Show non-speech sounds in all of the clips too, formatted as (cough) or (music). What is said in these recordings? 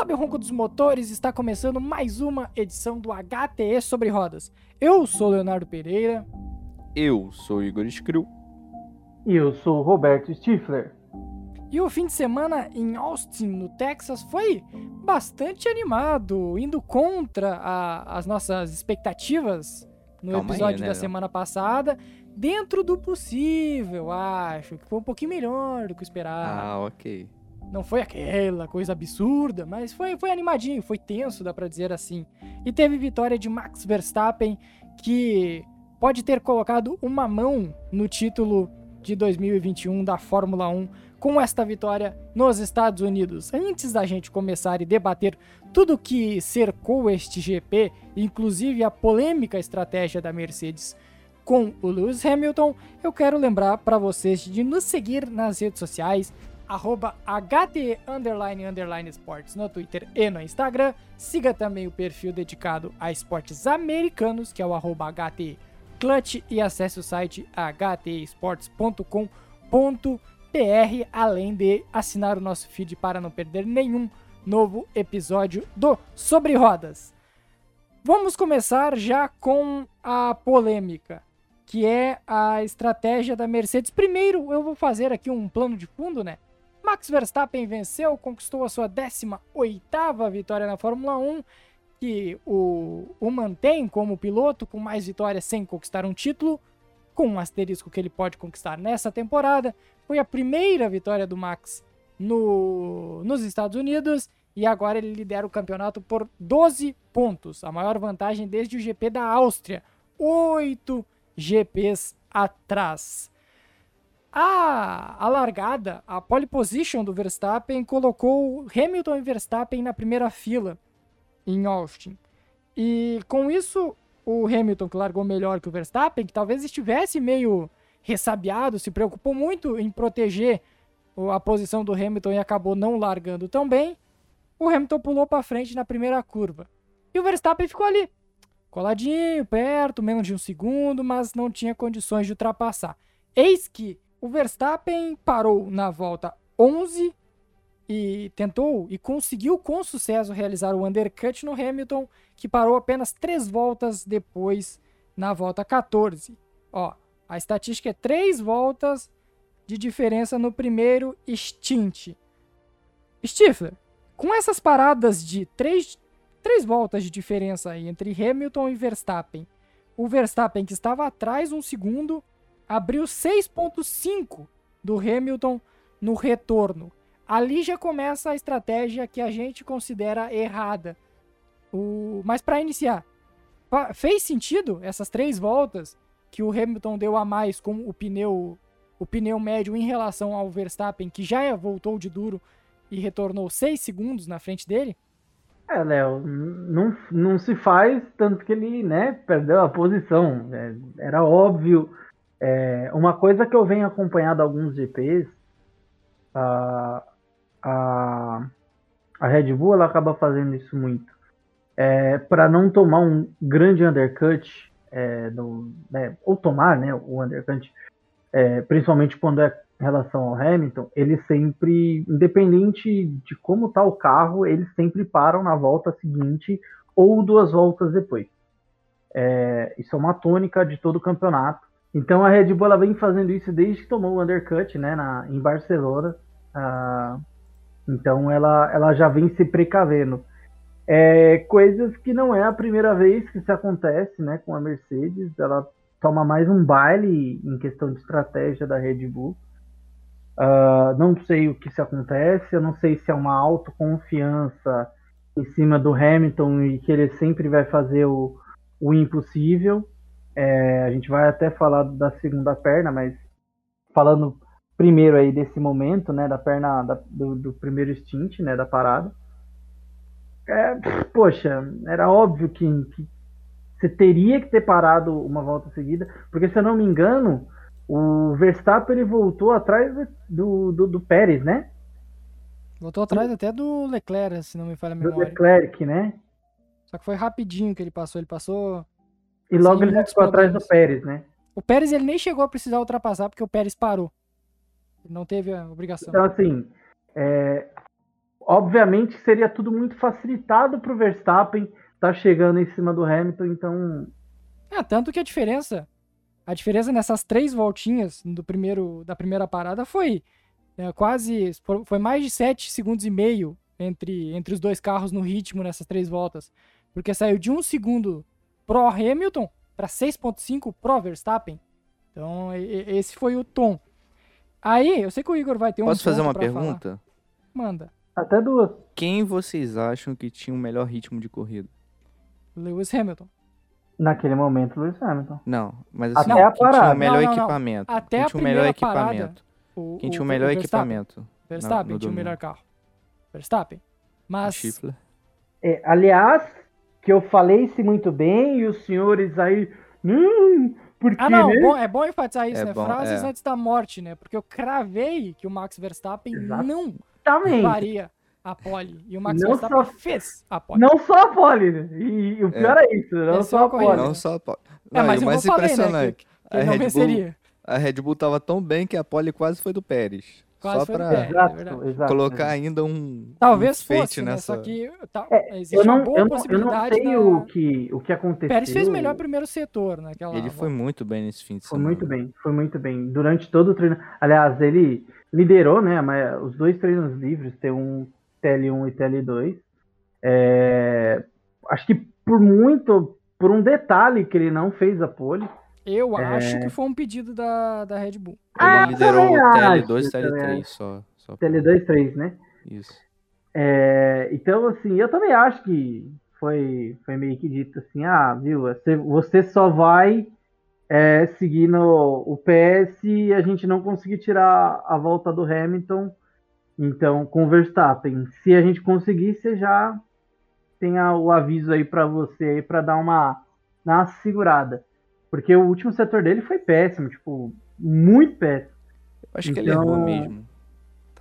Sobe o ronco dos motores, está começando mais uma edição do HTE sobre rodas. Eu sou Leonardo Pereira. Eu sou Igor Screw. E eu sou Roberto Stifler. E o fim de semana em Austin, no Texas, foi bastante animado, indo contra a, as nossas expectativas no Calma episódio aí, né, da semana passada. Dentro do possível, acho que foi um pouquinho melhor do que eu esperava. Ah, ok. Não foi aquela coisa absurda, mas foi, foi animadinho, foi tenso, dá pra dizer assim. E teve vitória de Max Verstappen, que pode ter colocado uma mão no título de 2021 da Fórmula 1 com esta vitória nos Estados Unidos. Antes da gente começar e debater tudo que cercou este GP, inclusive a polêmica estratégia da Mercedes com o Lewis Hamilton, eu quero lembrar para vocês de nos seguir nas redes sociais, arroba HT underline underline esportes no Twitter e no Instagram. Siga também o perfil dedicado a esportes americanos, que é o arroba HT Clutch, e acesse o site htesports.com.br, além de assinar o nosso feed para não perder nenhum novo episódio do Sobre Rodas. Vamos começar já com a polêmica, que é a estratégia da Mercedes. Primeiro, eu vou fazer aqui um plano de fundo, né? Max Verstappen venceu, conquistou a sua 18ª vitória na Fórmula 1, que o, o mantém como piloto com mais vitórias sem conquistar um título, com um asterisco que ele pode conquistar nessa temporada. Foi a primeira vitória do Max no, nos Estados Unidos e agora ele lidera o campeonato por 12 pontos, a maior vantagem desde o GP da Áustria, 8 GPs atrás. A, a largada, a pole position do Verstappen colocou Hamilton e Verstappen na primeira fila em Austin. E com isso, o Hamilton, que largou melhor que o Verstappen, que talvez estivesse meio ressabiado, se preocupou muito em proteger a posição do Hamilton e acabou não largando tão bem, o Hamilton pulou para frente na primeira curva. E o Verstappen ficou ali, coladinho, perto, menos de um segundo, mas não tinha condições de ultrapassar. Eis que o Verstappen parou na volta 11 e tentou e conseguiu com sucesso realizar o undercut no Hamilton, que parou apenas três voltas depois na volta 14. Ó, a estatística é três voltas de diferença no primeiro stint. Stifler, com essas paradas de três, três voltas de diferença entre Hamilton e Verstappen, o Verstappen que estava atrás um segundo abriu 6.5 do Hamilton no retorno. Ali já começa a estratégia que a gente considera errada. O... Mas para iniciar, fez sentido essas três voltas que o Hamilton deu a mais com o pneu, o pneu médio em relação ao Verstappen, que já voltou de duro e retornou 6 segundos na frente dele? É, Léo, não, não se faz tanto que ele, né, perdeu a posição. É, era óbvio. É, uma coisa que eu venho acompanhando alguns GPs, a, a, a Red Bull ela acaba fazendo isso muito. É, para não tomar um grande undercut, é, no, né, ou tomar né, o undercut, é, principalmente quando é em relação ao Hamilton, eles sempre, independente de como está o carro, eles sempre param na volta seguinte ou duas voltas depois. É, isso é uma tônica de todo o campeonato. Então a Red Bull vem fazendo isso desde que tomou o undercut né, na, em Barcelona. Ah, então ela, ela já vem se precavendo. É, coisas que não é a primeira vez que isso acontece né, com a Mercedes. Ela toma mais um baile em questão de estratégia da Red Bull. Ah, não sei o que isso acontece, eu não sei se é uma autoconfiança em cima do Hamilton e que ele sempre vai fazer o, o impossível. É, a gente vai até falar da segunda perna, mas falando primeiro aí desse momento, né, da perna da- do, do primeiro stint, né, da parada. É, poxa, era óbvio que, que você teria que ter parado uma volta seguida, porque se eu não me engano, o Verstappen ele voltou atrás do, do, do Pérez, né? Voltou atrás até do Leclerc, se não me falha a Do memória. Leclerc, né? Só que foi rapidinho que ele passou. Ele passou. E logo ele já muitos ficou atrás do. Pérez, né? O Pérez ele nem chegou a precisar ultrapassar porque o Pérez parou. Não teve a obrigação. Então, assim, é, obviamente seria tudo muito facilitado para o Verstappen estar tá chegando em cima do Hamilton, então. É, tanto que a diferença, a diferença nessas três voltinhas do primeiro, da primeira parada foi é, quase, foi mais de 7 segundos e meio entre, entre os dois carros no ritmo nessas três voltas, porque saiu de um segundo pro Hamilton para 6.5 pro Verstappen. Então, esse foi o tom. Aí, eu sei que o Igor vai ter um Posso fazer uma pergunta? Falar. Manda. Até duas. Quem vocês acham que tinha o melhor ritmo de corrida? Lewis Hamilton. Naquele momento, Lewis Hamilton. Não, mas assim, Até a quem tinha o parada. melhor Não, não, não. equipamento? Até quem a tinha o melhor parada, equipamento? O, Quem tinha o o- melhor Verstappen. equipamento? Verstappen no tinha o melhor carro. Verstappen. Mas. É, aliás, que eu falei se muito bem e os senhores aí. Hum, porque. Ah, não, né? bom- é bom enfatizar isso, É né? bom, Frases é. antes da morte, né? Porque eu cravei que o Max Verstappen Exato. não Exatamente. faria a pole. E o Max Não Verstappen só- fez a pole. Não só a pole. né? E, e o pior é, isso, não É só só a pole. Não só a pole. é, Não, mas e o mais não falei, né? impressionante, Que, que a Red Bull- a Red Bull tava tão bem que a pole quase foi do Pérez. Quase só foi Pérez. é exato. colocar ainda um Talvez um fosse, né? nessa... Só que tá, É, existe Eu uma não, boa eu, não, eu não possibilidade sei da... o, que, o que aconteceu. Pérez fez melhor primeiro setor naquela Ele foi muito bem nesse fim de Foi semana. muito bem, foi muito bem. Durante todo o treino. Aliás, ele liderou, né? Mas os dois treinos livres, T1, TL1 e TL2. É, acho que por muito, por um detalhe que ele não fez a pole. Eu É. acho que foi um pedido da, da Red Bull. Ele Ah, liderou o também TL2 acho, e também TL3 acho. só. só pra- TL2, 3, né? Isso. É, então, assim, eu também acho que foi, foi meio que dito assim, ah, viu, você, você só vai é, seguindo o PS e a gente não conseguir tirar a volta do Hamilton, então, com o Verstappen. Se a gente conseguir, você já tem a- o aviso aí pra você aí pra dar uma, dar uma segurada. Porque o último setor dele foi péssimo, tipo, muito péssimo. Eu acho que ele errou Então- mesmo.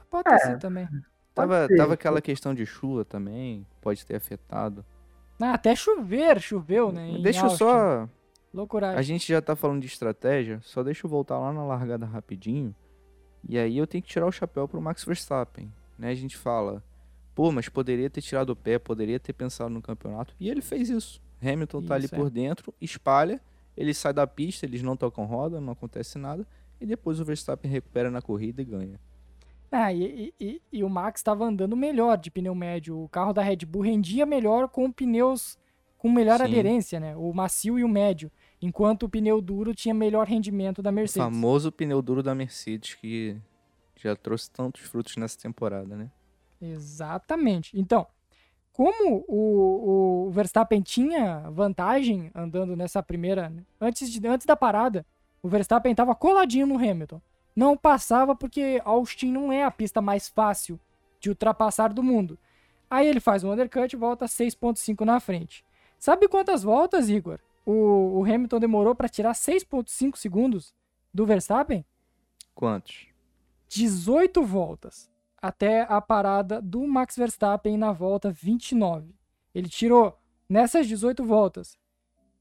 Pode ter É. sido também. Tava, ser. tava aquela questão de chuva também, pode ter afetado. Ah, até chover, choveu, né? em Deixa eu só. Loucuragem. A gente já tá falando de estratégia, só deixa eu voltar lá na largada rapidinho. E aí eu tenho que tirar o chapéu pro Max Verstappen. Né? A gente fala, pô, mas poderia ter tirado o pé, poderia ter pensado no campeonato. E ele fez isso. Hamilton tá ali Isso, é. por dentro, espalha, ele sai da pista, eles não tocam roda, não acontece nada. E depois o Verstappen recupera na corrida e ganha. Ah, e, e- e- o Max estava andando melhor de pneu médio. O carro da Red Bull rendia melhor com pneus com melhor Sim. aderência, né? O macio e o médio. Enquanto o pneu duro tinha melhor rendimento da O Mercedes. famoso pneu duro da Mercedes que já trouxe tantos frutos nessa temporada, né? Exatamente. Então, como o, o Verstappen tinha vantagem andando nessa primeira. Antes, de, antes da parada, o Verstappen estava coladinho no Hamilton. Não passava porque Austin não é a pista mais fácil de ultrapassar do mundo. Aí ele faz um undercut e volta 6,5 na frente. Sabe quantas voltas, Igor? O, o Hamilton demorou para tirar 6,5 segundos do Verstappen? Quantos? 18 voltas até a parada do Max Verstappen na volta 29. Ele tirou nessas 18 voltas,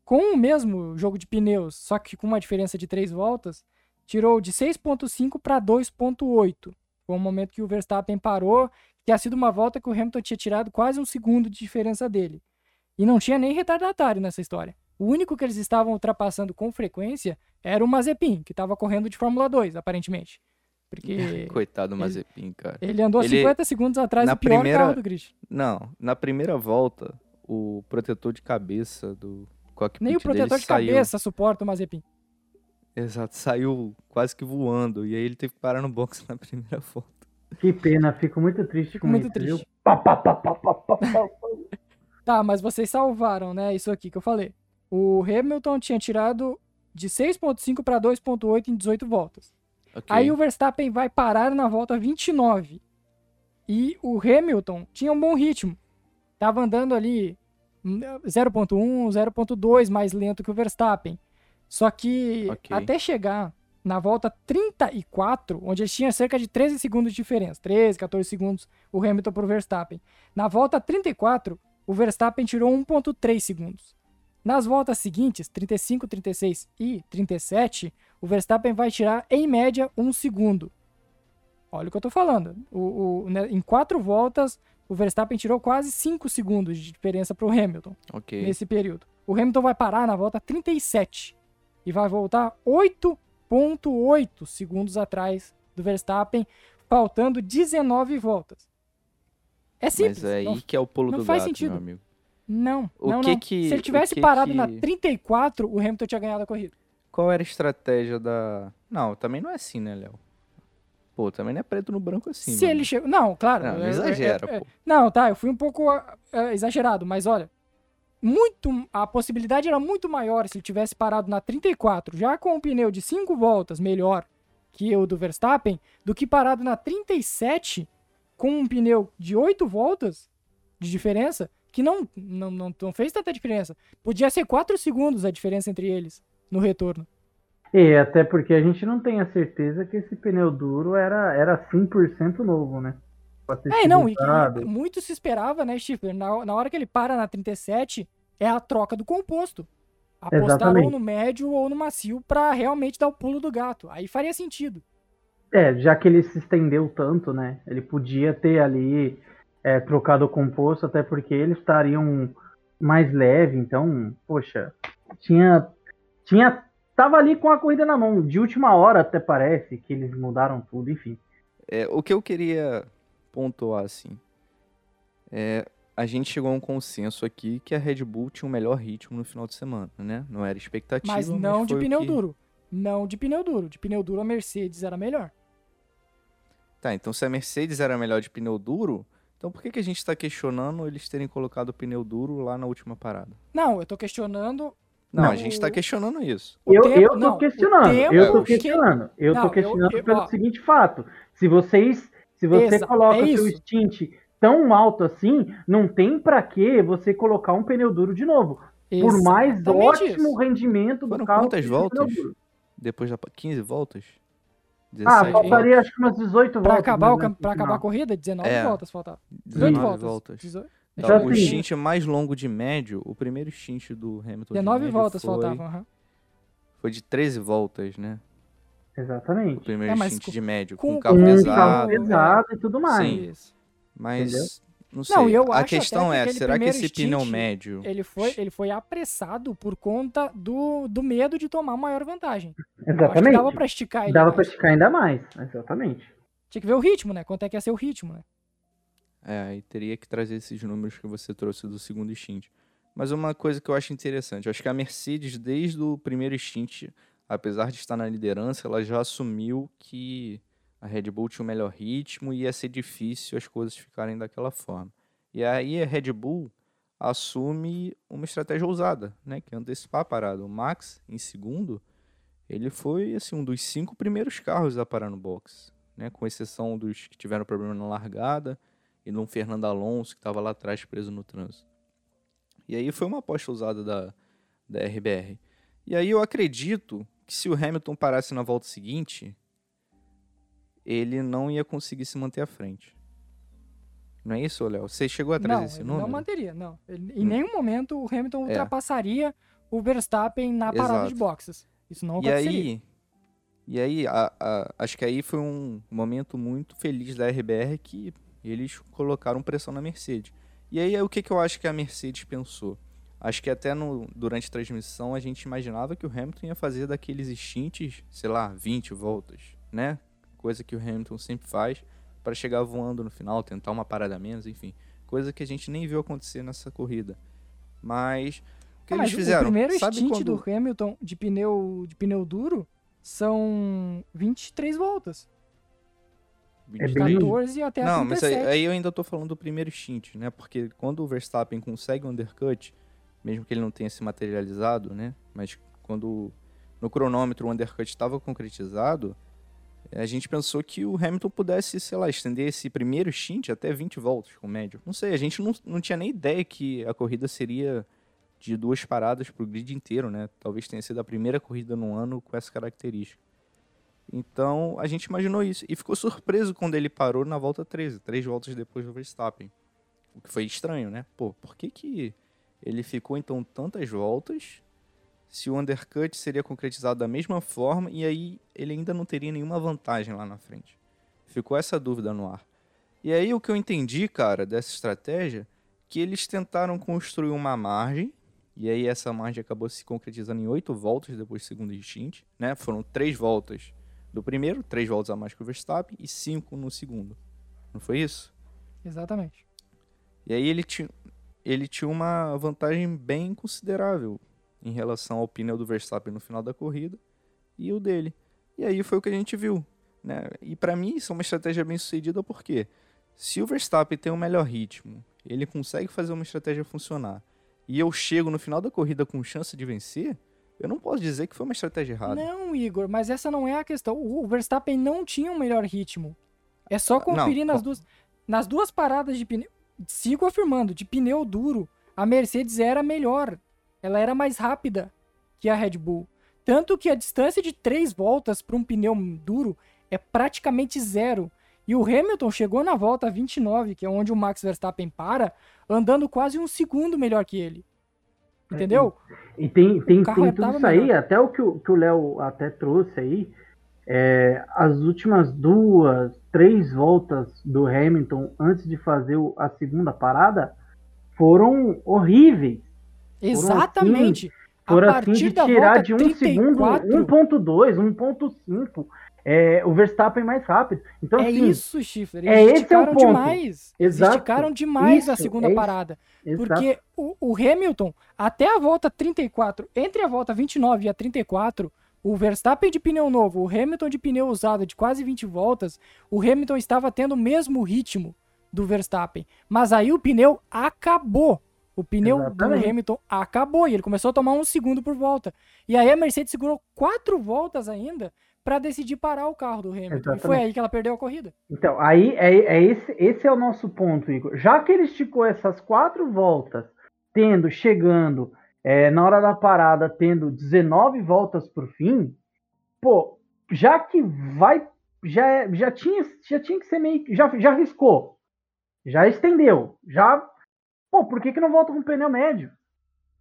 com o mesmo jogo de pneus, só que com uma diferença de 3 voltas, tirou de 6.5 para 2.8. Foi um momento que o Verstappen parou, que tinha sido uma volta que o Hamilton tinha tirado quase um segundo de diferença dele. E não tinha nem retardatário nessa história. O único que eles estavam ultrapassando com frequência era o Mazepin, que estava correndo de Fórmula 2, aparentemente. Porque (laughs) Coitado do Mazepin, cara. ele andou Ele- 50 segundos atrás na do pior primeira- carro do grid. Não, na primeira volta, o protetor de cabeça do cockpit Nem o protetor dele de saiu. cabeça suporta o Mazepin. Exato, saiu quase que voando. E aí ele teve que parar no box (laughs) na primeira volta. Que pena, fico muito triste Fico com muito isso, triste. pá, pá, pá. (laughs) Tá, mas vocês salvaram, né? Isso aqui que eu falei. O Hamilton tinha tirado de 6.5 para 2.8 em 18 voltas. Ok. Aí o Verstappen vai parar na volta 29. E o Hamilton tinha um bom ritmo. Tava andando ali hum, 0.1, 0.2 mais lento que o Verstappen. Só que Ok. até chegar na volta 34, onde ele tinha cerca de 13 segundos de diferença, 13, 14 segundos o Hamilton pro Verstappen. Na volta 34, o Verstappen tirou 1.3 segundos. Nas voltas seguintes, 35, 36 e 37, o Verstappen vai tirar, em média, um segundo. Olha o que eu tô falando. O, o, né, em quatro voltas, o Verstappen tirou quase 5 segundos de diferença pro Hamilton Ok. nesse período. O Hamilton vai parar na volta 37 e vai voltar 8.8 segundos atrás do Verstappen, faltando 19 voltas. É simples. Mas é aí não, que é o pulo não do faz gato, sentido. meu amigo. não, O não, que não. que- Se ele o tivesse que parado na que- 34, o Hamilton tinha ganhado a corrida. Qual era a estratégia da... Não, também não é assim, né, Léo? Pô, também não é preto no branco assim, Se meu ele chegou. Não, claro. Não, não é- é- exagera, é- é- pô. Não, tá, eu fui um pouco ah, ah, exagerado, mas olha. Muito, a possibilidade era muito maior se ele tivesse parado na 34, já com um pneu de 5 voltas melhor que o do Verstappen, do que parado na 37 com um pneu de 8 voltas de diferença, que não, não, não, não fez tanta diferença. Podia ser 4 segundos a diferença entre eles no retorno. E até porque a gente não tem a certeza que esse pneu duro era, era 100% novo, né? É, não, e, que- usado. e muito se esperava, né, Stifler? Na, na hora que ele para na 37, é a troca do composto. Apostar Exatamente. ou no médio ou no macio pra realmente dar o pulo do gato. Aí faria sentido. É, já que ele se estendeu tanto, né? Ele podia ter ali é, trocado o composto, até porque eles estariam mais leve, então, poxa, tinha. Tinha. Tava ali com a corrida na mão. De última hora, até parece que eles mudaram tudo, enfim. É, o que eu queria pontuar, assim, é, a gente chegou a um consenso aqui que a Red Bull tinha o melhor ritmo no final de semana, né? Não era expectativa, Mas não de foi o pneu que- duro. Não de pneu duro. De pneu duro, a Mercedes era melhor. Tá, então se a Mercedes era melhor de pneu duro, então por que, que a gente tá questionando eles terem colocado o pneu duro lá na última parada? Não, eu tô questionando. Não, Não. a gente tá questionando isso. eu, tempo- eu tô não, questionando, tempo eu tô que- questionando. Eu Não, tô questionando eu- pelo ó. seguinte fato. Se vocês. Se você Exa- coloca é seu stint tão alto assim, não tem pra que você colocar um pneu duro de novo. Por mais Exatamente ótimo isso. rendimento do Foram carro. quantas que voltas? Depois da 15 voltas? Ah, 17 faltaria acho que umas 18 Pra voltas. acabar, menos, pra no acabar a corrida, 19 É. voltas faltava. 18 19 voltas. voltas. 18. Então, Então, o assim, stint mais longo de médio, o primeiro stint do Hamilton de 19 médio voltas foi, faltavam. aham. foi de 13 voltas, né? O Exatamente. primeiro É, mas stint com- de médio, com- com, com carro Um pesado. carro pesado e tudo mais. Sim. Mas, não sei. Não, e eu a acho questão até que é, aquele será que primeiro esse pneu stint, médio... Ele foi, ele foi apressado por conta do, do medo de tomar maior vantagem. Eu Acho que Exatamente. dava pra esticar ele. Dava pra mais. esticar ainda mais. Exatamente. Tinha que ver o ritmo, né? Quanto é que ia ser o ritmo, né? É, aí teria que trazer esses números que você trouxe do segundo stint. Mas uma coisa que eu acho interessante, eu acho que a Mercedes, desde o primeiro stint, apesar de estar na liderança, ela já assumiu que a Red Bull tinha o melhor ritmo e ia ser difícil as coisas ficarem daquela forma. E aí a Red Bull assume uma estratégia ousada, né? Que é antecipar a parada. O Max, em segundo, ele foi assim, um dos cinco primeiros carros a parar no box. Né, com exceção dos que tiveram problema na largada e de um Fernando Alonso que estava lá atrás preso no trânsito. E aí foi uma aposta usada da, da RBR. E aí eu acredito que se o Hamilton parasse na volta seguinte, ele não ia conseguir se manter à frente. Não é isso, Léo? Você chegou a trazer não, esse ele número? não manteria, não. Ele- em Hum. nenhum momento o Hamilton É. ultrapassaria o Verstappen na parada de Exato. boxes. Isso não E aconteceria. aí, e aí a- a- acho que aí foi um momento muito feliz da RBR que eles colocaram pressão na Mercedes. E aí o que, que eu acho que a Mercedes pensou? Acho que até no, durante a transmissão a gente imaginava que o Hamilton ia fazer daqueles stints, sei lá, 20 voltas, né? Coisa que o Hamilton sempre faz para chegar voando no final, tentar uma parada menos, enfim. Coisa que a gente nem viu acontecer nessa corrida. Mas o que Ah, eles fizeram? O primeiro Sabe stint quando... do Hamilton de pneu, de pneu duro são 23 voltas. É De bem- 14 até a Não, mas 37. aí, aí eu ainda tô falando do primeiro stint, né? Porque quando o Verstappen consegue um undercut, mesmo que ele não tenha se materializado, né? Mas quando no cronômetro o undercut estava concretizado, a gente pensou que o Hamilton pudesse, sei lá, estender esse primeiro stint até 20 voltas com médio. Não sei, a gente não, não tinha nem ideia que a corrida seria de duas paradas pro grid inteiro, né? Talvez tenha sido a primeira corrida no ano com essa característica. Então a gente imaginou isso e ficou surpreso quando ele parou na volta 13, três voltas depois do Verstappen. O que foi estranho, né? Pô, por que, que ele ficou então tantas voltas se o undercut seria concretizado da mesma forma e aí ele ainda não teria nenhuma vantagem lá na frente? Ficou essa dúvida no ar. E aí o que eu entendi, cara, dessa estratégia, que eles tentaram construir uma margem, e aí essa margem acabou se concretizando em oito voltas depois do segundo stint, né? Foram três voltas do primeiro, três voltas a mais que o Verstappen e cinco no segundo. Não foi isso? Exatamente. E aí ele tinha, ele tinha uma vantagem bem considerável em relação ao pneu do Verstappen no final da corrida e o dele. E aí foi o que a gente viu. Né? E para mim isso é uma estratégia bem sucedida porque se o Verstappen tem um melhor ritmo, ele consegue fazer uma estratégia funcionar, e eu chego no final da corrida com chance de vencer, eu não posso dizer que foi uma estratégia errada. Não, Igor, mas essa não é a questão. O Verstappen não tinha um melhor ritmo. É só conferir não, nas duas nas duas paradas de pneu. Sigo afirmando, de pneu duro, a Mercedes era melhor. Ela era mais rápida que a Red Bull. Tanto que a distância de três voltas para um pneu duro é praticamente zero. E o Hamilton chegou na volta 29, que é onde o Max Verstappen para, andando quase um segundo melhor que ele. Entendeu? É, e, tem, tem, tem tudo isso aí, melhor. até o que o Léo até trouxe aí, é, as últimas duas, três voltas do Hamilton antes de fazer a segunda parada foram horríveis. Exatamente. Foram assim, foram assim de tirar de um 34... segundo 1.2, 1.5 é, o Verstappen mais rápido. Então, é assim, isso, Schiffer. Eles é esticaram esse é o demais. Exato. Eles esticaram demais isso, a segunda é parada. Porque o, o, Hamilton, até a volta 34, entre a volta 29 e a 34, o Verstappen de pneu novo, o Hamilton de pneu usado de quase 20 voltas, o Hamilton estava tendo o mesmo ritmo do Verstappen. Mas aí o pneu acabou. O pneu Exatamente. do Hamilton acabou e ele começou a tomar um segundo por volta. E aí a Mercedes segurou quatro voltas ainda para decidir parar o carro do Hamilton. Exatamente. E foi aí que ela perdeu a corrida. Então, aí é, é esse, esse é o nosso ponto, Igor. Já que ele esticou essas quatro voltas, tendo, chegando é, na hora da parada, tendo 19 voltas por fim, pô, já que vai. Já, é, já, tinha, já tinha que ser meio. Já, já riscou. Já estendeu. Já. Pô, por que, que não volta com pneu médio?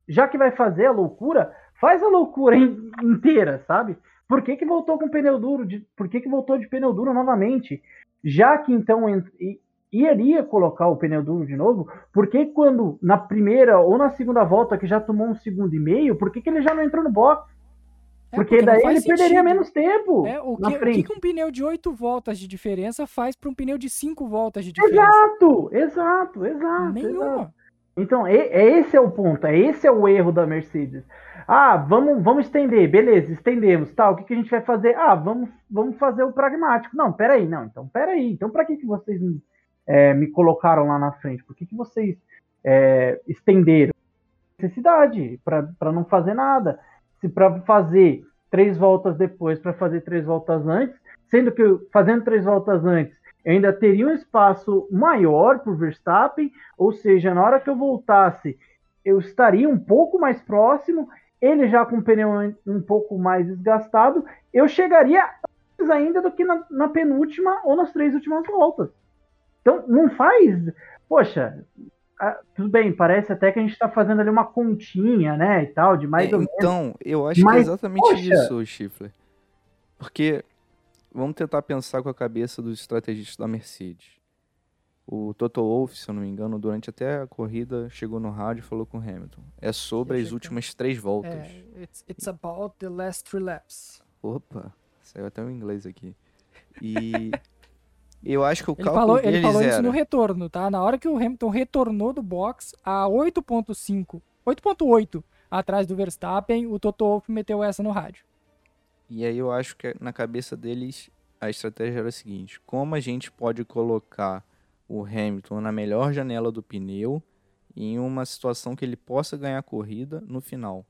Já que vai fazer a loucura, faz a loucura inteira, sabe? Por que, que voltou com pneu duro? De, por que, que voltou de pneu duro novamente? Já que então iria colocar o pneu duro de novo, por que quando na primeira ou na segunda volta que já tomou um segundo e meio, por que, que ele já não entrou no box? É, porque, porque daí ele sentido. perderia menos tempo. É, o, que, o que, um pneu de 8 voltas de diferença faz para um pneu de 5 voltas de diferença? Exato, exato, exato. Nenhuma. Exato. Então, é, esse é o ponto, é esse é o erro da Mercedes. Ah, vamos, vamos estender, beleza, estendemos. Tá, o que, que a gente vai fazer? Ah, vamos, vamos fazer o pragmático. Não, peraí, não, então peraí. Então, para que, que vocês é, me colocaram lá na frente? Por que, que vocês é, estenderam? Necessidade, para não fazer nada. Se para fazer três voltas depois, para fazer três voltas antes, sendo que fazendo três voltas antes, ainda teria um espaço maior para o Verstappen, ou seja, na hora que eu voltasse, eu estaria um pouco mais próximo ele já com o pneu um pouco mais desgastado, eu chegaria antes ainda do que na, na penúltima ou nas três últimas voltas. Então, não faz. Poxa, tudo bem, parece até que a gente está fazendo ali uma continha, né, e tal, de mais é, ou menos. Então, eu acho Mas, que é exatamente poxa, isso, Chifler. Porque vamos tentar pensar com a cabeça dos estrategistas da Mercedes. O Toto Wolff, se eu não me engano, durante até a corrida, chegou no rádio e falou com o Hamilton. É sobre as últimas três voltas. É, it's, it's about the last three laps. Opa, saiu até o inglês aqui. E (laughs) eu acho que o ele cálculo falou, Ele falou era... isso no retorno, tá? Na hora que o Hamilton retornou do box a 8.5, 8.8 atrás do Verstappen, o Toto Wolff meteu essa no rádio. E aí eu acho que na cabeça deles a estratégia era a seguinte: como a gente pode colocar o Hamilton na melhor janela do pneu em uma situação que ele possa ganhar a corrida no final,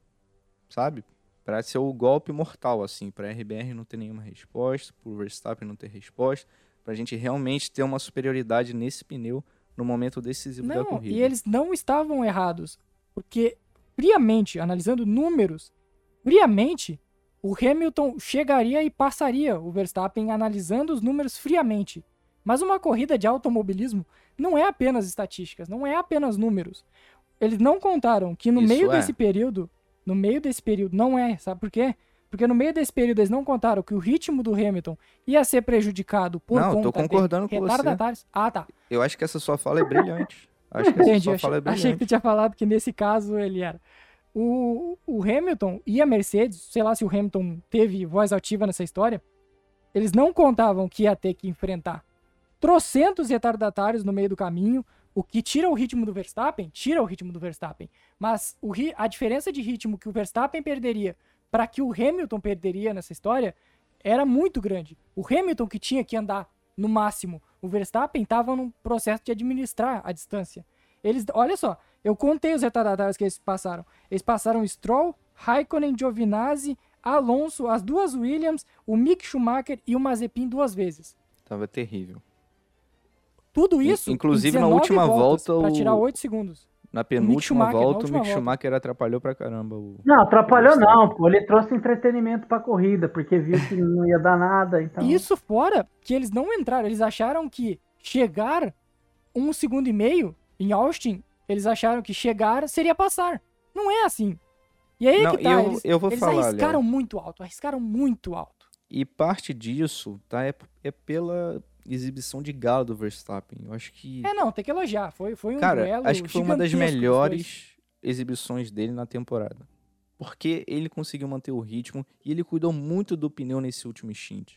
sabe? Para ser o golpe mortal, assim, para a RBR não ter nenhuma resposta, para o Verstappen não ter resposta, para a gente realmente ter uma superioridade nesse pneu no momento decisivo não, da corrida. E eles não estavam errados, porque friamente, analisando números, friamente, o Hamilton chegaria e passaria o Verstappen analisando os números friamente. Mas uma corrida de automobilismo não é apenas estatísticas, não é apenas números. Eles não contaram que no Isso meio é. desse período, no meio desse período, não é, sabe por quê? Porque no meio desse período eles não contaram que o ritmo do Hamilton ia ser prejudicado por Não, conta tô concordando com você. Ah, tá. Eu acho que essa sua fala é brilhante. Acho que essa Entendi. sua Achei, fala é achei que brilhante. tu tinha falado que nesse caso ele era. O, o Hamilton e a Mercedes, sei lá se o Hamilton teve voz ativa nessa história, eles não contavam que ia ter que enfrentar trocentos retardatários no meio do caminho, o que tira o ritmo do Verstappen, tira o ritmo do Verstappen. Mas o, a diferença de ritmo que o Verstappen perderia para que o Hamilton perderia nessa história era muito grande. O Hamilton que tinha que andar no máximo, o Verstappen estava num processo de administrar a distância. Eles, olha só, eu contei os retardatários que eles passaram. Eles passaram Stroll, Raikkonen, Giovinazzi, Alonso, as duas Williams, o Mick Schumacher e o Mazepin duas vezes. Tava terrível. Tudo isso inclusive, na 19 última volta, pra o- tirar 8 segundos. Na penúltima volta, o Mick volta. Schumacher atrapalhou pra caramba o. Não, atrapalhou Verstappen. não, pô. Ele trouxe entretenimento pra corrida, porque viu que não ia dar nada. Então... Isso fora que eles não entraram, eles acharam que chegar um segundo e meio em Austin, eles acharam que chegar seria passar. Não é assim. E aí é Não, que tá, eu- eles, eu vou eles falar, arriscaram Léo. muito alto, arriscaram muito alto. E parte disso, tá? É, é pela exibição de galo do Verstappen. Eu acho que. É, não, tem que elogiar, foi, foi um Cara, duelo acho que foi uma das melhores exibições dele na temporada. Porque ele conseguiu manter o ritmo e ele cuidou muito do pneu nesse último stint.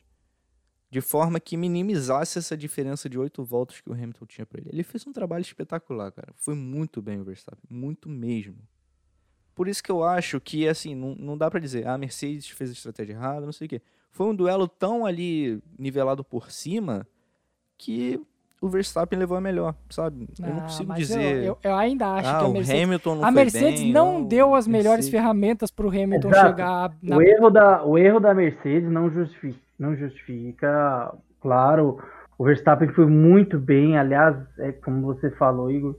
De forma que minimizasse essa diferença de oito voltas que o Hamilton tinha pra ele. Ele fez um trabalho espetacular, cara. Foi muito bem o Verstappen. Muito mesmo. Por isso que eu acho que, assim, não, não dá pra dizer, ah, a Mercedes fez a estratégia errada, não sei o quê. Foi um duelo tão ali nivelado por cima que o Verstappen levou a melhor, sabe? eu não Ah, consigo dizer. Eu, eu, eu ainda acho ah, que a o Mercedes, Hamilton não a Mercedes bem, não deu o as melhores Mercedes- ferramentas pro Hamilton Exato. chegar na O erro, da, o erro da Mercedes não justifica, não justifica. Claro, o Verstappen foi muito bem. Aliás, é como você falou, Igor.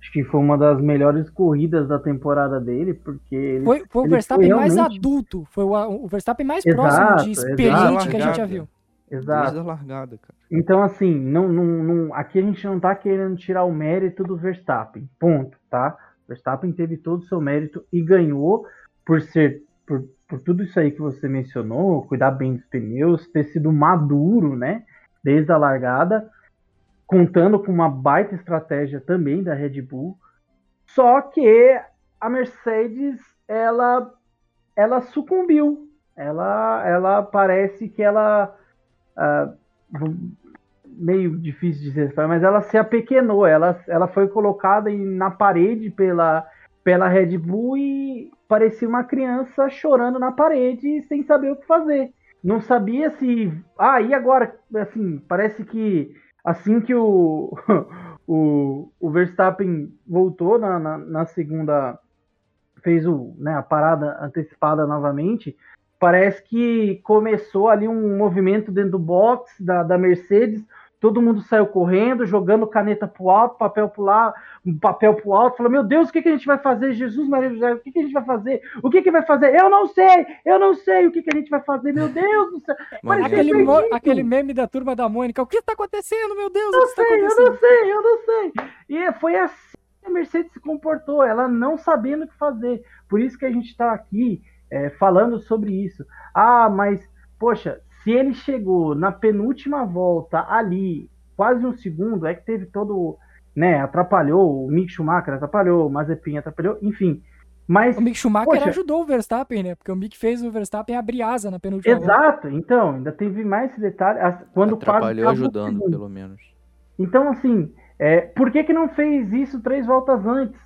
Acho que foi uma das melhores corridas da temporada dele, porque ele Foi, foi o Verstappen mais realmente- adulto, foi o, o Verstappen mais Exato, próximo de exato. experiente que a gente já viu. Exato. Largada, cara. Então, assim, não, não, não- aqui a gente não tá querendo tirar o mérito do Verstappen. Ponto, tá? Verstappen teve todo o seu mérito e ganhou por ser. Por, por tudo isso aí que você mencionou, cuidar bem dos pneus, ter sido maduro, né? Desde a largada, contando com uma baita estratégia também da Red Bull. Só que a Mercedes, ela, ela sucumbiu. Ela, ela parece que ela ah, meio difícil dizer, mas ela se apequenou, ela, ela foi colocada na parede pela, pela Red Bull e parecia uma criança chorando na parede sem saber o que fazer. Não sabia se. Ah, e agora? Assim, parece que assim que o, (laughs) o, o Verstappen voltou na, na, na segunda. fez o, né, a parada antecipada novamente parece que começou ali um movimento dentro do box da, da Mercedes. Todo mundo saiu correndo, jogando caneta pro alto, papel pro lá, papel pro alto. Falou: Meu Deus, o que, que a gente vai fazer? Jesus Maria José, o que, que a gente vai fazer? O que, que vai fazer? Eu não sei, eu não sei o que, que a gente vai fazer. Meu Deus do céu. Mano, Aquele, eu aquele meme da turma da Mônica, o que tá acontecendo, meu Deus, o Eu tá sei, eu acontecendo? não sei, eu não sei. E foi assim que a Mercedes se comportou, ela não sabendo o que fazer. Por isso que a gente está aqui é, falando sobre isso. Ah, mas, poxa, se ele chegou na penúltima volta ali, quase um segundo, é que teve todo. Né, atrapalhou, o Mick Schumacher atrapalhou, o Mazepin atrapalhou, enfim. Mas O Mick Schumacher Poxa. ajudou o Verstappen, né? Porque o Mick fez o Verstappen abrir asa na penúltima volta. Exato, então, ainda teve mais esse detalhe. Quando atrapalhou ajudando, pelo menos. Então, assim, é, por que, que não fez isso três voltas antes?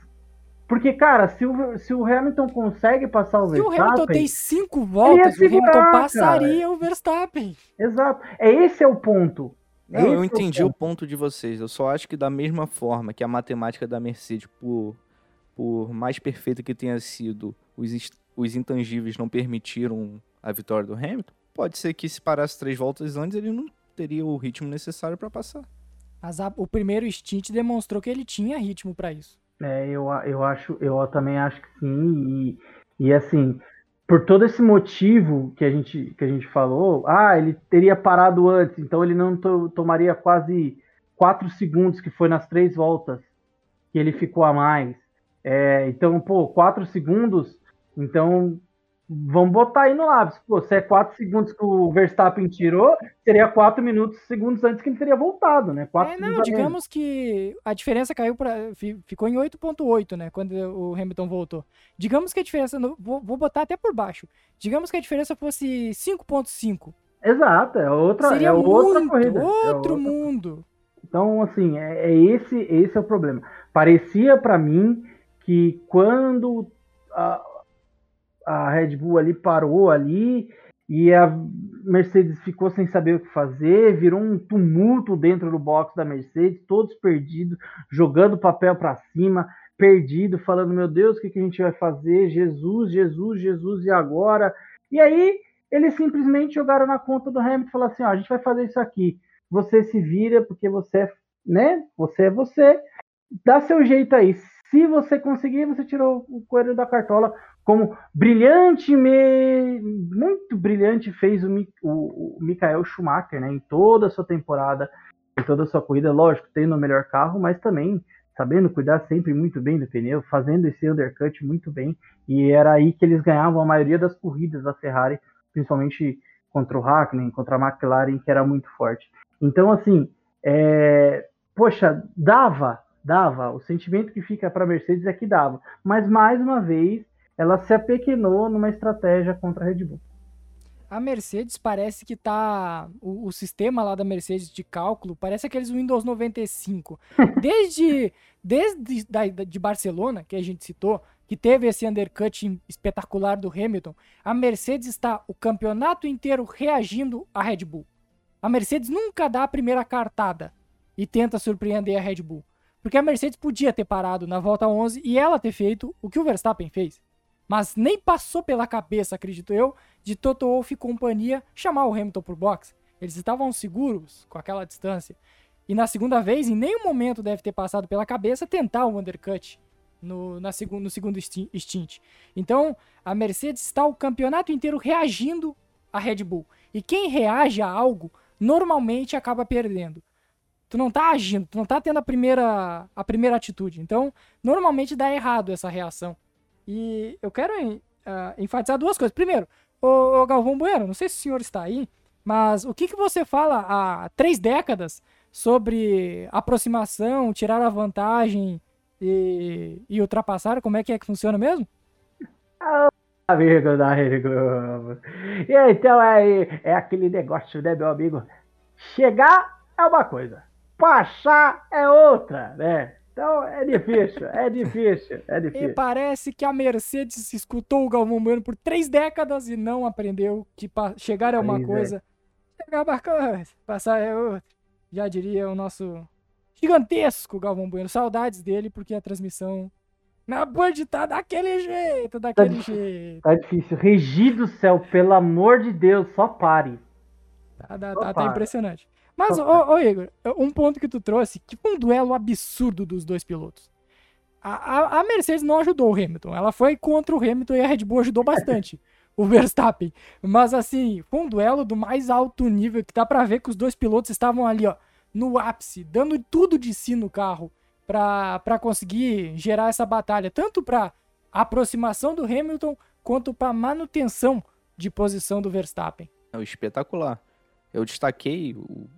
Porque, cara, se o, se o Hamilton consegue passar o Se o Verstappen. Hamilton tem cinco voltas, o segurar, Hamilton cara. passaria o Verstappen. Exato. É esse é o ponto. Não, eu é o entendi o ponto. ponto de vocês. Eu só acho que da mesma forma que a matemática da Mercedes, por, por mais perfeita que tenha sido, os, os intangíveis não permitiram a vitória do Hamilton, pode ser que se parasse três voltas antes, ele não teria o ritmo necessário para passar. Mas a- o primeiro stint demonstrou que ele tinha ritmo pra isso. É, eu, eu acho, eu também acho que sim. E, e assim, por todo esse motivo que a gente, que a gente falou, ah, ele teria parado antes, então ele não to- tomaria quase quatro segundos, que foi nas três voltas que ele ficou a mais. É, então, pô, quatro segundos, então vamos botar aí no lápis. Pô, se é 4 segundos que o Verstappen tirou, seria 4 minutos, segundos antes que ele teria voltado, né? 4 é, não, digamos que a diferença caiu para ficou em 8.8, né, quando o Hamilton voltou. Digamos que a diferença, vou, vou botar até por baixo. Digamos que a diferença fosse 5.5. Exato, é outra, Seria é outra muito, corrida. é outro outra... mundo. Então, assim, é, é, esse, esse é o problema. Parecia para mim que quando a, a Red Bull ali parou ali e a Mercedes ficou sem saber o que fazer, virou um tumulto dentro do box da Mercedes, todos perdidos, jogando papel para cima, perdido, falando: Meu Deus, o que, que a gente vai fazer? Jesus, Jesus, Jesus, e agora? E aí eles simplesmente jogaram na conta do Hamilton e falaram assim: ó, a gente vai fazer isso aqui. Você se vira porque você é, né? Você é você. Dá seu jeito aí. Se você conseguir, você tirou o coelho da cartola, como brilhante, muito brilhante fez o, o, o Michael Schumacher, né? Em toda a sua temporada, em toda a sua corrida, lógico, tendo o melhor carro, mas também sabendo cuidar sempre muito bem do pneu, fazendo esse undercut muito bem, e era aí que eles ganhavam a maioria das corridas da Ferrari principalmente contra o Hackney, contra a McLaren, que era muito forte. Então, assim, é... poxa, dava, dava. O sentimento que fica para a Mercedes é que dava. Mas, mais uma vez, ela se apequenou numa estratégia contra a Red Bull. A Mercedes parece que tá. O, o, sistema lá da Mercedes de cálculo parece aqueles Windows 95. (laughs) Desde, desde da, de Barcelona, que a gente citou, que teve esse undercut espetacular do Hamilton, a Mercedes está o campeonato inteiro reagindo à Red Bull. A Mercedes nunca dá a primeira cartada e tenta surpreender a Red Bull. Porque a Mercedes podia ter parado na volta 11 e ela ter feito o que o Verstappen fez. Mas nem passou pela cabeça, acredito eu, de Toto Wolff e companhia chamar o Hamilton por box. Eles estavam seguros com aquela distância. E na segunda vez, em nenhum momento deve ter passado pela cabeça tentar o undercut no, na seg no segundo stint. Então, a Mercedes está o campeonato inteiro reagindo à Red Bull. E quem reage a algo, normalmente acaba perdendo. Tu não tá agindo, tu não tá tendo a primeira, a primeira atitude. Então, normalmente dá errado essa reação. E eu quero uh, enfatizar duas coisas. Primeiro, o, Galvão Bueno, não sei se o senhor está aí, mas o que, que você fala há três décadas sobre aproximação, tirar a vantagem e, e ultrapassar? Como é que é que funciona mesmo? Amigo da Rede Globo. Então é, é aquele negócio, né, meu amigo? Chegar é uma coisa, passar é outra, né? Então é difícil, é difícil, é difícil. E parece que a Mercedes escutou o Galvão Bueno por três décadas e não aprendeu que chegar é uma é. coisa, é. chegar é uma coisa, passar é outra. Já diria o nosso gigantesco Galvão Bueno. Saudades dele, porque a transmissão na Band tá daquele jeito, daquele tá jeito. Tá difícil. Regi do céu, pelo amor de Deus, só pare. Tá, tá, tá, tá impressionante. Mas, ô, ô, Igor, um ponto que tu trouxe, que foi um duelo absurdo dos dois pilotos. A, a, a, Mercedes não ajudou o Hamilton. Ela foi contra o Hamilton e a Red Bull ajudou bastante (laughs) o Verstappen. Mas, assim, foi um duelo do mais alto nível que dá pra ver que os dois pilotos estavam ali, ó no ápice, dando tudo de si no carro para conseguir gerar essa batalha, tanto para aproximação do Hamilton quanto para manutenção de posição do Verstappen. É espetacular. Eu destaquei o,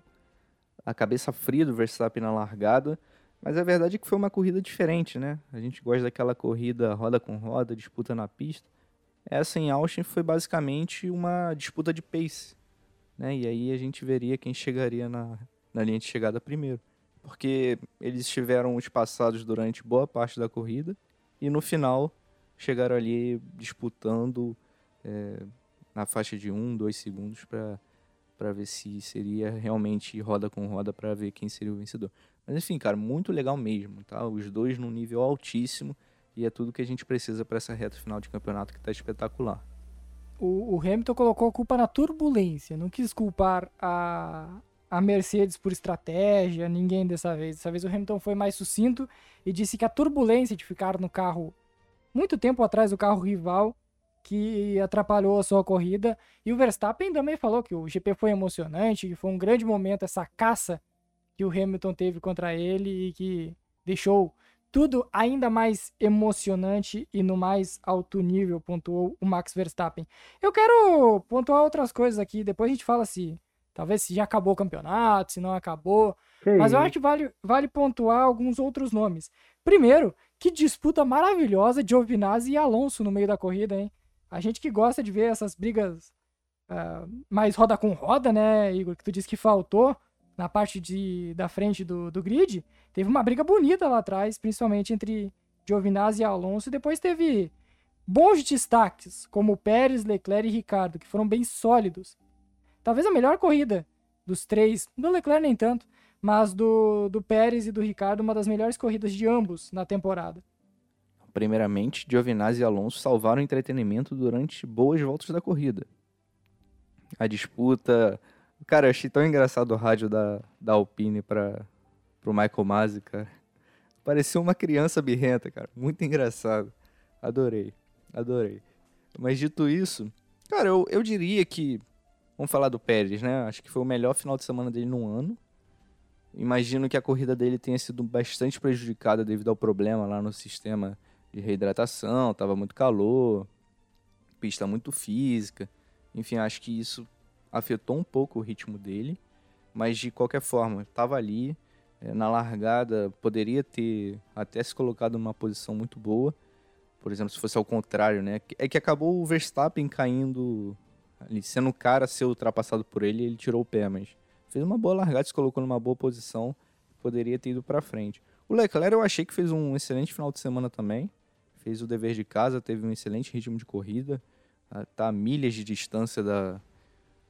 a cabeça fria do Verstappen na largada, mas a verdade é que foi uma corrida diferente, né? A gente gosta daquela corrida roda com roda, disputa na pista. Essa em Austin foi basicamente uma disputa de pace, né? E aí a gente veria quem chegaria na, na linha de chegada primeiro. Porque eles estiveram espaçados durante boa parte da corrida e no final chegaram ali disputando é, na faixa de um, dois segundos para ver se seria realmente roda com roda para ver quem seria o vencedor. Mas enfim, cara, muito legal mesmo, tá? Os dois num nível altíssimo e é tudo que a gente precisa para essa reta final de campeonato que está espetacular. O, o Hamilton colocou a culpa na turbulência, não quis culpar a, a Mercedes por estratégia, ninguém dessa vez. Dessa vez o Hamilton foi mais sucinto e disse que a turbulência de ficar no carro muito tempo atrás do carro rival que atrapalhou a sua corrida. E o Verstappen também falou que o GP foi emocionante, que foi um grande momento essa caça que o Hamilton teve contra ele e que deixou tudo ainda mais emocionante e no mais alto nível, pontuou o Max Verstappen. Eu quero pontuar outras coisas aqui, depois a gente fala se talvez se já acabou o campeonato, se não acabou. Mas eu acho que vale, vale pontuar alguns outros nomes. Primeiro, que disputa maravilhosa de Giovinazzi e Alonso no meio da corrida, hein? A gente que gosta de ver essas brigas ah, mais roda com roda, né, Igor? Que tu disse que faltou na parte de, da frente do, do grid. Teve uma briga bonita lá atrás, principalmente entre Giovinazzi e Alonso. E depois teve bons destaques, como Pérez, Leclerc e Ricardo, que foram bem sólidos. Talvez a melhor corrida dos três, do Leclerc nem tanto, mas do, do Pérez e do Ricardo, uma das melhores corridas de ambos na temporada. Primeiramente, Giovinazzi e Alonso salvaram o entretenimento durante boas voltas da corrida. A disputa. Cara, eu achei tão engraçado o rádio da, da Alpine para pro Michael Masi, cara. Parecia uma criança birrenta, cara. Muito engraçado. Adorei. Adorei. Mas dito isso, cara, eu, eu diria que. Vamos falar do Pérez, né? Acho que foi o melhor final de semana dele no ano. Imagino que a corrida dele tenha sido bastante prejudicada devido ao problema lá no sistema de reidratação, tava muito calor, pista muito física. Enfim, acho que isso afetou um pouco o ritmo dele, mas de qualquer forma, tava ali eh, na largada, poderia ter até se colocado numa posição muito boa. Por exemplo, se fosse ao contrário, né? É que acabou o Verstappen caindo sendo o cara ser ultrapassado por ele, ele tirou o pé, mas fez uma boa largada, se colocou numa boa posição, poderia ter ido para frente. O Leclerc eu achei que fez um excelente final de semana também. Fez o dever de casa, teve um excelente ritmo de corrida. ah, Tá a milhas de distância da,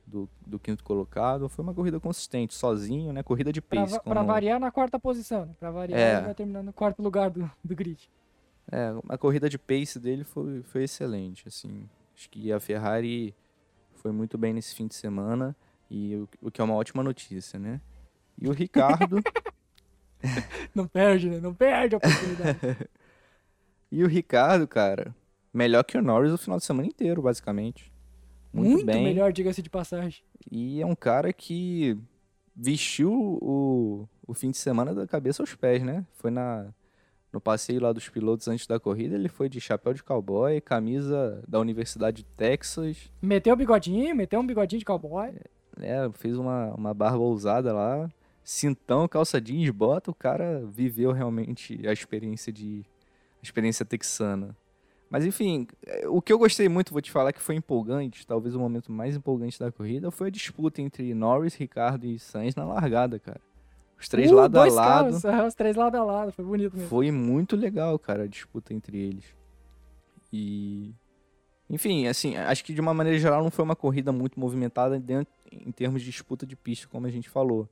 do, do quinto colocado. Foi uma corrida consistente, sozinho, né? Corrida de pace. pra como- variar na quarta posição, né? Pra variar, É. ele vai terminando no quarto lugar do, do grid. É, a corrida de pace dele foi, foi excelente, assim. Acho que a Ferrari foi muito bem nesse fim de semana, e o, o que é uma ótima notícia, né? E o Ricardo, (laughs) Não perde, né? Não perde a oportunidade. (laughs) e o Ricardo, cara, melhor que o Norris o final de semana inteiro, basicamente. Muito, bem. melhor, diga-se de passagem. E é um cara que vestiu o, o fim de semana da cabeça aos pés, né? Foi na, no passeio lá dos pilotos antes da corrida, ele foi de chapéu de cowboy, camisa da Universidade de Texas, Meteu o bigodinho, meteu um bigodinho de cowboy. né? Fez uma, uma barba ousada lá, cintão, calça jeans, bota, o cara viveu realmente a experiência de experiência texana. Mas enfim, eh, o que eu gostei muito, vou te falar que foi empolgante, talvez o momento mais empolgante da corrida, foi a disputa entre Norris, Ricardo e Sainz na largada, cara. Os três Uh, lado a lado. carros, os três lado a lado, foi bonito mesmo. Foi muito legal, cara, a disputa entre eles. E. Enfim, assim, acho que de uma maneira geral não foi uma corrida muito movimentada dentro, em termos de disputa de pista, como a gente falou.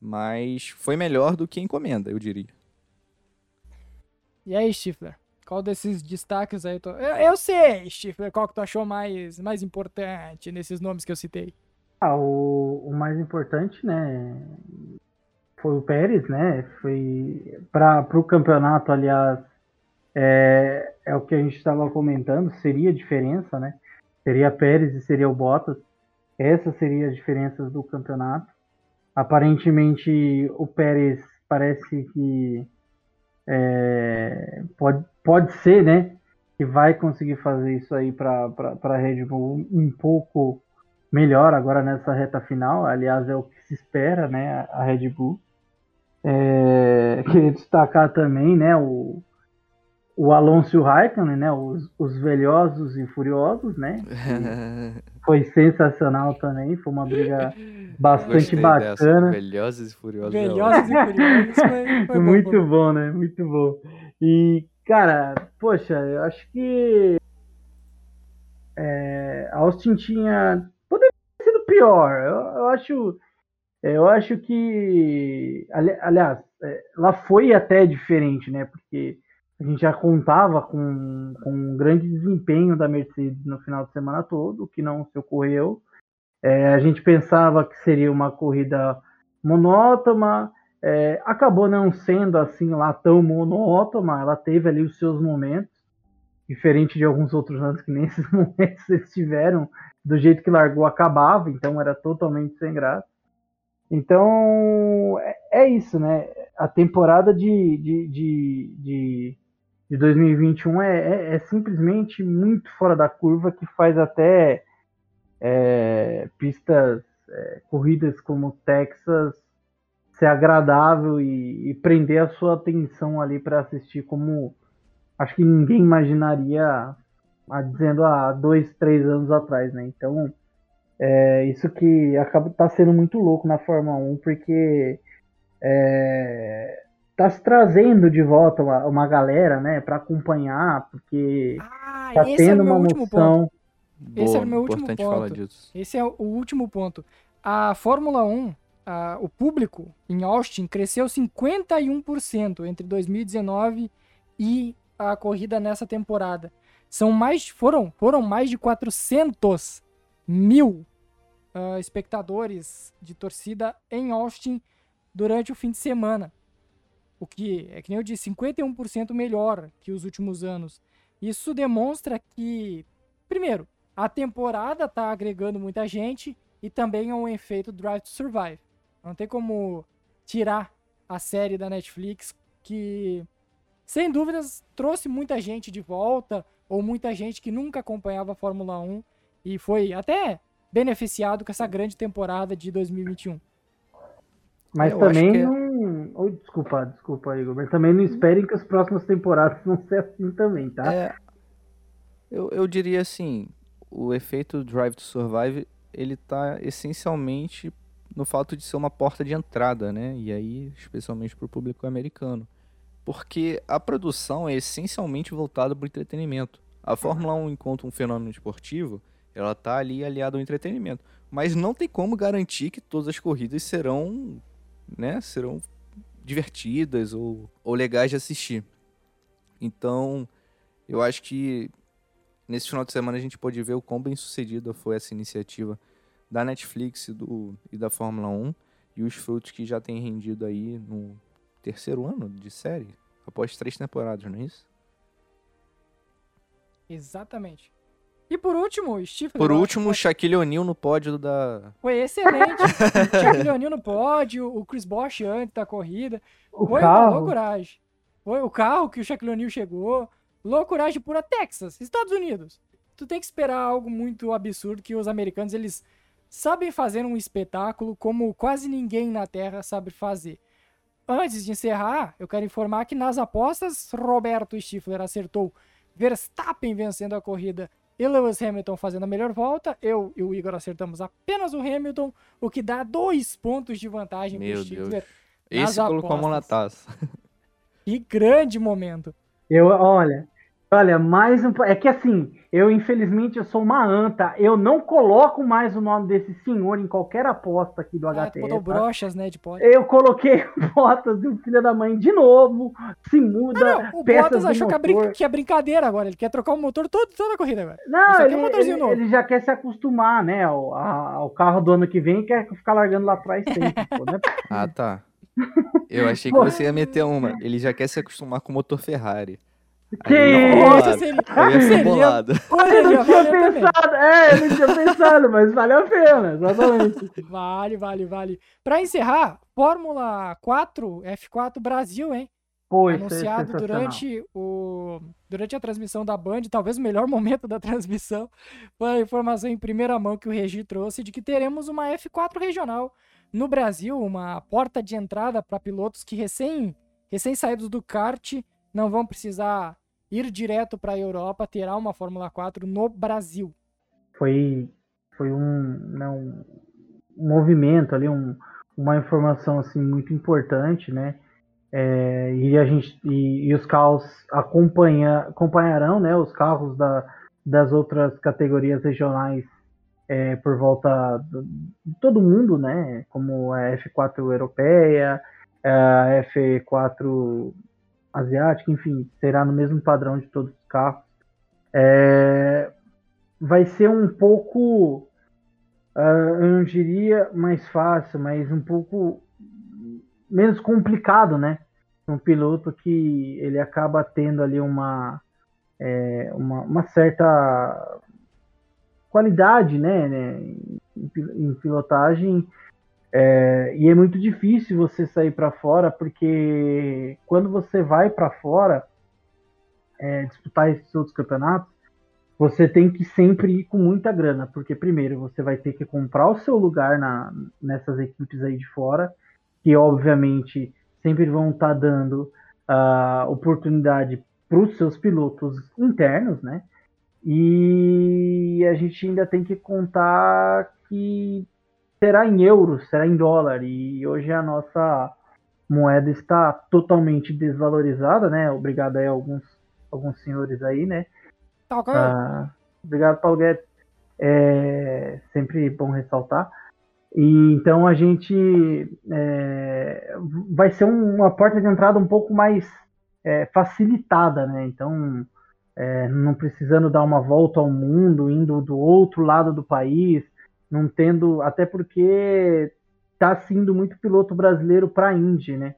Mas foi melhor do que encomenda, eu diria. E aí, Stifler? Qual desses destaques aí? Tu... Eu, eu sei, Stifler, qual que tu achou mais, mais importante nesses nomes que eu citei? Ah, o, o mais importante, né, foi o Pérez, né? Foi para o campeonato, aliás, é, é o que a gente estava comentando, seria a diferença, né? Seria Pérez e seria o Bottas. Essas seriam as diferenças do campeonato. Aparentemente, o Pérez parece que é, pode, pode ser, né? Que vai conseguir fazer isso aí para a Red Bull um pouco melhor agora nessa reta final. Aliás, é o que se espera, né? A Red Bull. É, queria destacar também, né? O, o Alonso e o Raikkonen, né? Os, os velhosos e furiosos, né? (laughs) Foi sensacional também. Foi uma briga bastante Gostei dessa. bacana. Velhozes e Furiosos. é Velhozes e Furiosos foi, foi (laughs) Muito bom. bom, né? Muito bom. E, cara, poxa, eu acho que é, a Austin tinha. Poderia ter sido pior. Eu, eu acho. Eu acho que. ali- Aliás, é, lá foi até diferente, né? Porque a gente já contava com, com um grande desempenho da Mercedes no final de semana todo, o que não se ocorreu. É, a gente pensava que seria uma corrida monótona, é, acabou não sendo assim lá tão monótona, ela teve ali os seus momentos, diferente de alguns outros anos que nem (laughs) esses momentos eles tiveram, do jeito que largou acabava, então era totalmente sem graça. Então é, é isso, né? a temporada de, de, de, de, de 2021 é, é, é, simplesmente muito fora da curva, que faz até é, pistas, é, corridas como Texas ser agradável e, e prender a sua atenção ali para assistir como acho que ninguém imaginaria dizendo há dois, três anos atrás, né? Então, é, isso que acaba tá sendo muito louco na Fórmula 1, porque é, tá se trazendo de volta uma, uma galera, né, para acompanhar, porque ah, tá tendo uma moção. esse é o meu último ponto. Esse é o último ponto. A Fórmula 1, a, o público em Austin cresceu 51% entre 2019 e a corrida nessa temporada. São mais, foram, foram mais de 400 mil uh, espectadores de torcida em Austin durante o fim de semana. O que é que nem eu disse, 51% melhor que os últimos anos. Isso demonstra que, primeiro, a temporada está agregando muita gente e também é um efeito Drive to Survive. Não tem como tirar a série da Netflix que, sem dúvidas, trouxe muita gente de volta ou muita gente que nunca acompanhava a Fórmula 1 e foi até beneficiado com essa grande temporada de 2021. Mas eu também é Oh, desculpa, desculpa, Igor. Mas também não esperem que as próximas temporadas (laughs) vão ser assim também, tá? É, eu, eu diria assim: o efeito Drive to Survive ele tá essencialmente no fato de ser uma porta de entrada, né? E aí, especialmente para o público americano. Porque a produção é essencialmente voltada para o entretenimento. A Fórmula 1, enquanto um fenômeno esportivo, ela tá ali aliada ao entretenimento. Mas não tem como garantir que todas as corridas serão, né, serão divertidas ou, ou legais de assistir. Então, eu acho que nesse final de semana a gente pode ver o quão bem sucedida foi essa iniciativa da Netflix e, do, e da Fórmula 1 e os frutos que já tem rendido aí no terceiro ano de série, após três temporadas, não é isso? Exatamente. E por último, Stifler. Por último, o Shaquille O'Neal no pódio da. Foi excelente. (laughs) Shaquille O'Neal no pódio, o Chris Bosch antes da corrida. O Foi carro. loucuragem. Foi o carro que o Shaquille O'Neal chegou. Loucuragem pura Texas, Estados Unidos. Tu tem que esperar algo muito absurdo que os americanos eles sabem fazer um espetáculo como quase ninguém na Terra sabe fazer. Antes de encerrar, eu quero informar que nas apostas, Roberto Stifler acertou Verstappen vencendo a corrida e Lewis Hamilton fazendo a melhor volta. Eu e o Igor acertamos apenas o Hamilton, o que dá dois pontos de vantagem para o Stifler. Esse colocou a mão na taça. Que grande momento. Eu, olha, olha, mais um. É que assim, eu, infelizmente, eu sou uma anta. Eu não coloco mais o nome desse senhor em qualquer aposta aqui do ah, HT. botou tá? brochas, né, de pode. Eu coloquei (laughs) botas do filho da mãe de novo. Se muda. Não, não, o Bottas achou que é, brin que é, brincadeira agora. Ele quer trocar o motor todo, toda a corrida agora. Não, ele, ele, um ele, já quer se acostumar, né, ao, ao, carro do ano que vem e quer ficar largando lá atrás sempre. (laughs) pô, né? Ah, tá. (laughs) Eu achei que você ia meter uma. Ele já quer se acostumar com o motor Ferrari. Que Nossa, seria, (laughs) eu seria, eu não tinha pensado, é, eu não tinha pensado, mas vale a pena, exatamente. Vale, vale, vale. Pra encerrar, Fórmula 4, F4 Brasil, hein? Pois, Anunciado é durante, o, durante a transmissão da Band, talvez o melhor (laughs) momento da transmissão, foi a informação em primeira mão que o Regi trouxe de que teremos uma F4 regional no Brasil, uma porta de entrada para pilotos que recém, recém saídos do kart não vão precisar ir direto para a Europa, terá uma Fórmula 4 no Brasil. Foi, foi um, não, né, um movimento ali, um, uma informação assim muito importante, né? É, e a gente e, e, os carros acompanha, acompanharão, né? Os carros da, das outras categorias regionais é, por volta de todo mundo, né? Como a F4 europeia, a F4 asiática, enfim, será no mesmo padrão de todos os carros. É, vai ser um pouco, uh, eu não diria mais fácil, mas um pouco menos complicado, né? Um piloto que ele acaba tendo ali uma, é, uma, uma, certa qualidade, né, né em, em pilotagem É, e é muito difícil você sair para fora, porque quando você vai para fora é, disputar esses outros campeonatos, você tem que sempre ir com muita grana, porque primeiro você vai ter que comprar o seu lugar na, nessas equipes aí de fora, que obviamente sempre vão estar tá dando uh, oportunidade para os seus pilotos internos, né? E a gente ainda tem que contar que será em euros, será em dólar, e hoje a nossa moeda está totalmente desvalorizada, né? Obrigado aí a alguns, alguns senhores aí, né? Tá ah, obrigado, Paulo Guedes. É sempre bom ressaltar. E então a gente é, vai ser uma porta de entrada um pouco mais é, facilitada, né? Então é, não precisando dar uma volta ao mundo, indo do outro lado do país, não tendo, até porque está sendo muito piloto brasileiro para a Indy, né?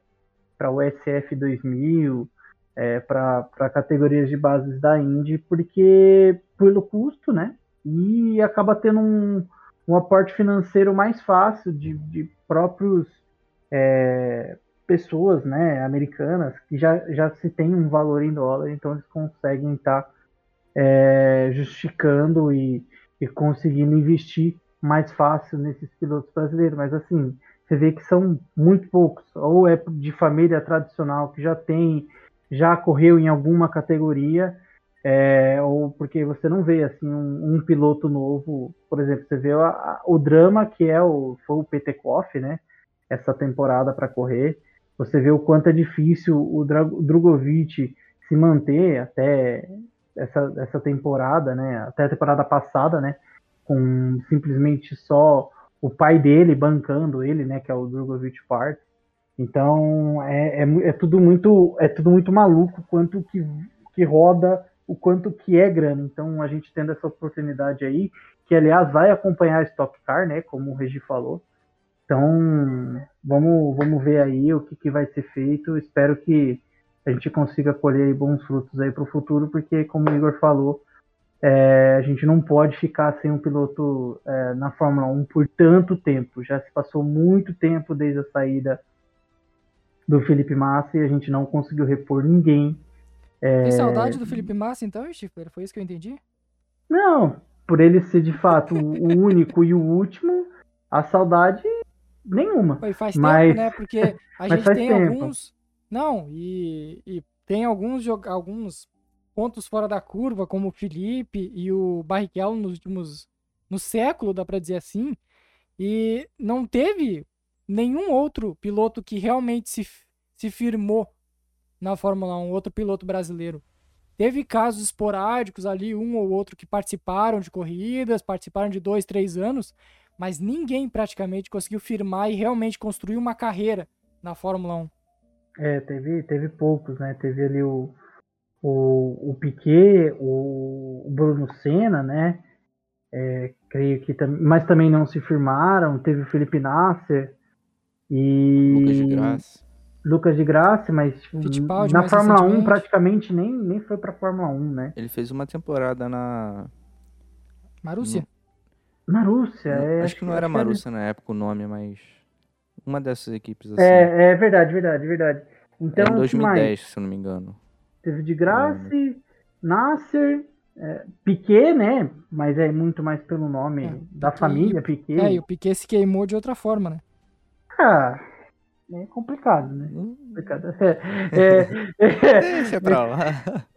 Para o SF 2000, é, para categorias de bases da Indy, porque pelo custo, né? E acaba tendo um, um aporte financeiro mais fácil de, de próprios é, pessoas, né, americanas que já, já se tem um valor em dólar, então eles conseguem estar tá, é, justificando e, e conseguindo investir mais fácil nesses pilotos brasileiros, mas assim, você vê que são muito poucos, ou é de família tradicional que já tem, já correu em alguma categoria, é, ou porque você não vê assim um, um, piloto novo, por exemplo, você vê a, a, o drama que é o foi o Petekoff, né? Essa temporada para correr, você vê o quanto é difícil o, Drogovic se manter até essa, essa temporada, né? Até a temporada passada, né? Com simplesmente só o pai dele bancando ele, né, que é o Drogovic Part. Então é, é, é, tudo muito é tudo muito maluco quanto que, que roda o quanto que é grana. Então a gente tendo essa oportunidade aí, que aliás vai acompanhar a Stock Car, né, como o Regi falou. Então vamos vamos ver aí o que, que vai ser feito. Espero que a gente consiga colher bons frutos aí para o futuro, porque como o Igor falou, é, a gente não pode ficar sem um piloto é, na Fórmula 1 por tanto tempo. Já se passou muito tempo desde a saída do Felipe Massa e a gente não conseguiu repor ninguém. É... Tem saudade do Felipe Massa, então, Schiffer? Foi isso que eu entendi? Não, por ele ser de fato o (laughs) único e o último, a saudade nenhuma. Foi faz mas... tempo, né? Porque a (laughs) gente tem tempo. alguns. Não, e, e tem alguns, alguns pontos fora da curva, como o Felipe e o Barrichello nos últimos. no século, dá para dizer assim. E não teve nenhum outro piloto que realmente se, se firmou na Fórmula 1, outro piloto brasileiro. Teve casos esporádicos ali, um ou outro que participaram de corridas, participaram de dois, três anos, mas ninguém praticamente conseguiu firmar e realmente construir uma carreira na Fórmula 1. É, teve, teve poucos, né? Teve ali o, o, o Piquet, o, o Bruno Senna, né? É, creio que mas também não se firmaram. Teve o Felipe Nasser e Lucas de Graça. Lucas de Graça, mas tipo, na Fórmula 1 praticamente nem, nem foi pra Fórmula 1, né? Ele fez uma temporada na. Marúcia? No... Marúcia, é. Acho que não era Marúcia na época o nome, mas. Uma dessas equipes assim. É, é verdade, verdade, verdade. Então, é em 2010, se eu não me engano. Teve de Graça, uhum. Nasser, é, Piquet, né? Mas é muito mais pelo nome é, da Piquet, família Piquet. É, e o Piquet se queimou de outra forma, né? Ah, é complicado, né? Hum. Complicado. (laughs) É, é, (laughs) Deixa pra lá.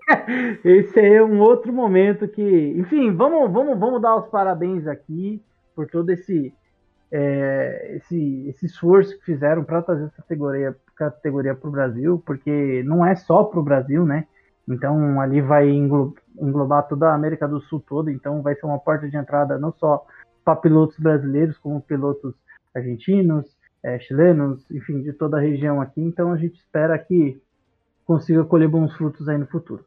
(laughs) Esse é um outro momento que, enfim, vamos, vamos, vamos dar os parabéns aqui por todo esse é, esse, esse esforço que fizeram para trazer essa categoria categoria para o Brasil, porque não é só para o Brasil, né? Então ali vai englobar toda a América do Sul toda, então vai ser uma porta de entrada não só para pilotos brasileiros, como pilotos argentinos, é, chilenos, enfim, de toda a região aqui. Então a gente espera que consiga colher bons frutos aí no futuro.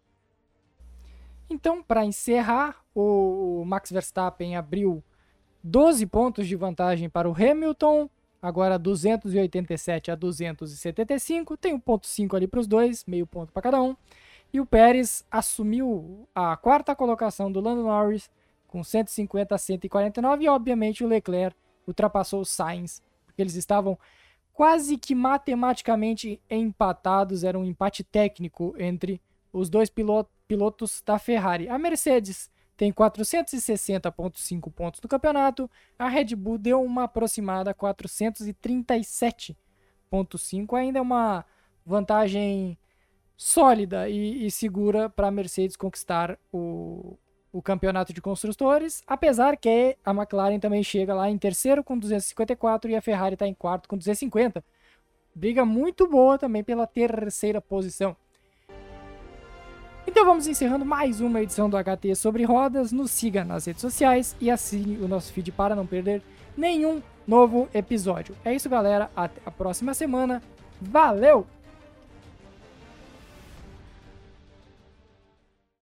Então, para encerrar, o Max Verstappen abriu 12 pontos de vantagem para o Hamilton, agora 287 a 275, tem um ponto 5 ali para os dois, meio ponto para cada um. E o Pérez assumiu a quarta colocação do Lando Norris com 150 a 149 e obviamente o Leclerc ultrapassou o Sainz, Eles estavam quase que matematicamente empatados, era um empate técnico entre os dois pilotos da Ferrari. A Mercedes tem 460,5 pontos no campeonato, a Red Bull deu uma aproximada 437,5, ainda é uma vantagem sólida e, e segura para a Mercedes conquistar o, o campeonato de construtores, apesar que a McLaren também chega lá em terceiro com 254 e a Ferrari está em quarto com 250. Briga muito boa também pela terceira posição. Então vamos encerrando mais uma edição do HT sobre rodas. Nos siga nas redes sociais e assine o nosso feed para não perder nenhum novo episódio. É isso, galera. Até a próxima semana. Valeu!